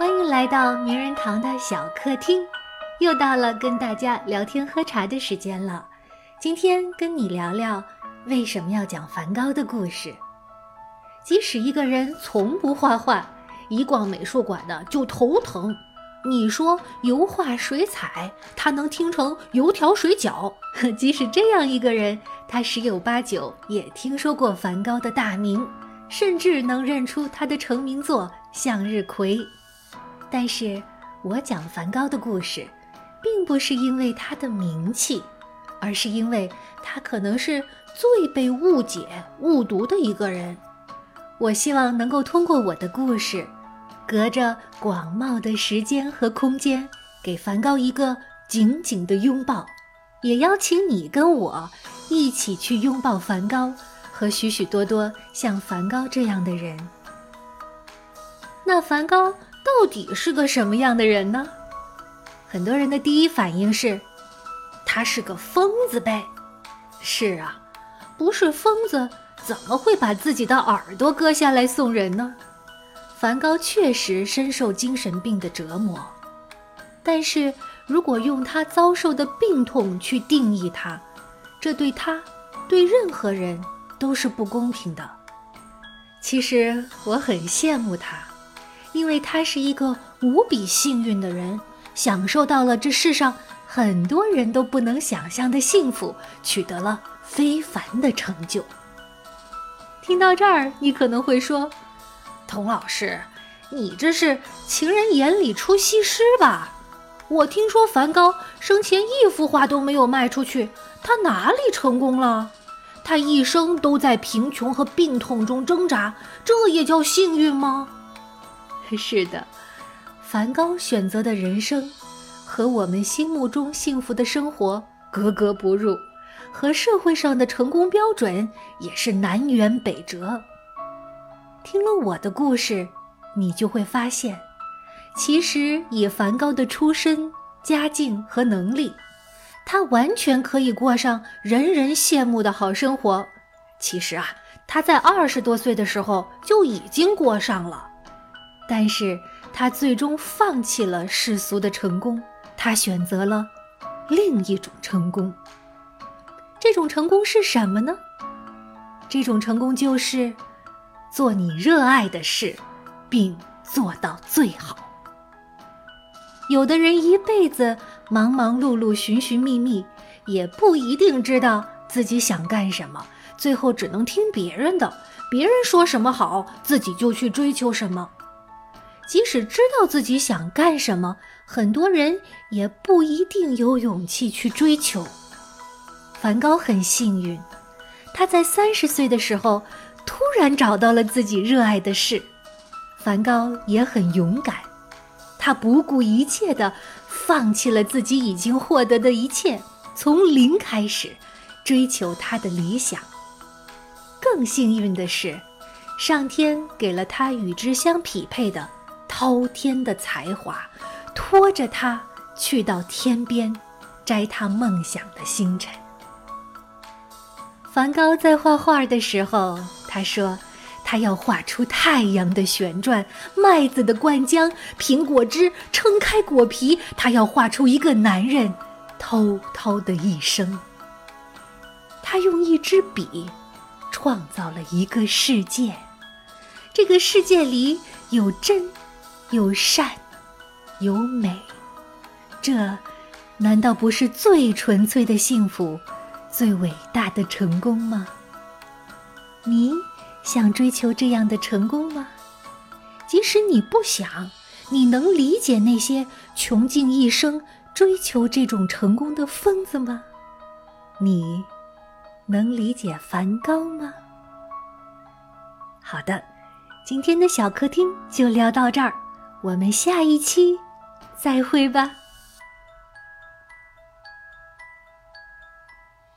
欢迎来到名人堂的小客厅，又到了跟大家聊天喝茶的时间了。今天跟你聊聊为什么要讲梵高的故事。即使一个人从不画画，一逛美术馆呢就头疼。你说油画、水彩，他能听成油条、水饺。即使这样一个人，他十有八九也听说过梵高的大名，甚至能认出他的成名作《向日葵》。但是，我讲梵高的故事，并不是因为他的名气，而是因为他可能是最被误解、误读的一个人。我希望能够通过我的故事。隔着广袤的时间和空间，给梵高一个紧紧的拥抱，也邀请你跟我一起去拥抱梵高和许许多多像梵高这样的人。那梵高到底是个什么样的人呢？很多人的第一反应是，他是个疯子呗。是啊，不是疯子怎么会把自己的耳朵割下来送人呢？梵高确实深受精神病的折磨，但是如果用他遭受的病痛去定义他，这对他，对任何人都是不公平的。其实我很羡慕他，因为他是一个无比幸运的人，享受到了这世上很多人都不能想象的幸福，取得了非凡的成就。听到这儿，你可能会说。童老师，你这是情人眼里出西施吧？我听说梵高生前一幅画都没有卖出去，他哪里成功了？他一生都在贫穷和病痛中挣扎，这也叫幸运吗？是的，梵高选择的人生和我们心目中幸福的生活格格不入，和社会上的成功标准也是南辕北辙。听了我的故事，你就会发现，其实以梵高的出身、家境和能力，他完全可以过上人人羡慕的好生活。其实啊，他在二十多岁的时候就已经过上了，但是他最终放弃了世俗的成功，他选择了另一种成功。这种成功是什么呢？这种成功就是。做你热爱的事，并做到最好。有的人一辈子忙忙碌碌、寻寻觅觅，也不一定知道自己想干什么，最后只能听别人的，别人说什么好，自己就去追求什么。即使知道自己想干什么，很多人也不一定有勇气去追求。梵高很幸运，他在三十岁的时候。突然找到了自己热爱的事，梵高也很勇敢，他不顾一切的放弃了自己已经获得的一切，从零开始追求他的理想。更幸运的是，上天给了他与之相匹配的滔天的才华，拖着他去到天边，摘他梦想的星辰。梵高在画画的时候。他说：“他要画出太阳的旋转，麦子的灌浆，苹果汁撑开果皮。他要画出一个男人滔滔的一生。他用一支笔创造了一个世界，这个世界里有真，有善，有美。这难道不是最纯粹的幸福，最伟大的成功吗？”你想追求这样的成功吗？即使你不想，你能理解那些穷尽一生追求这种成功的疯子吗？你能理解梵高吗？好的，今天的小客厅就聊到这儿，我们下一期再会吧。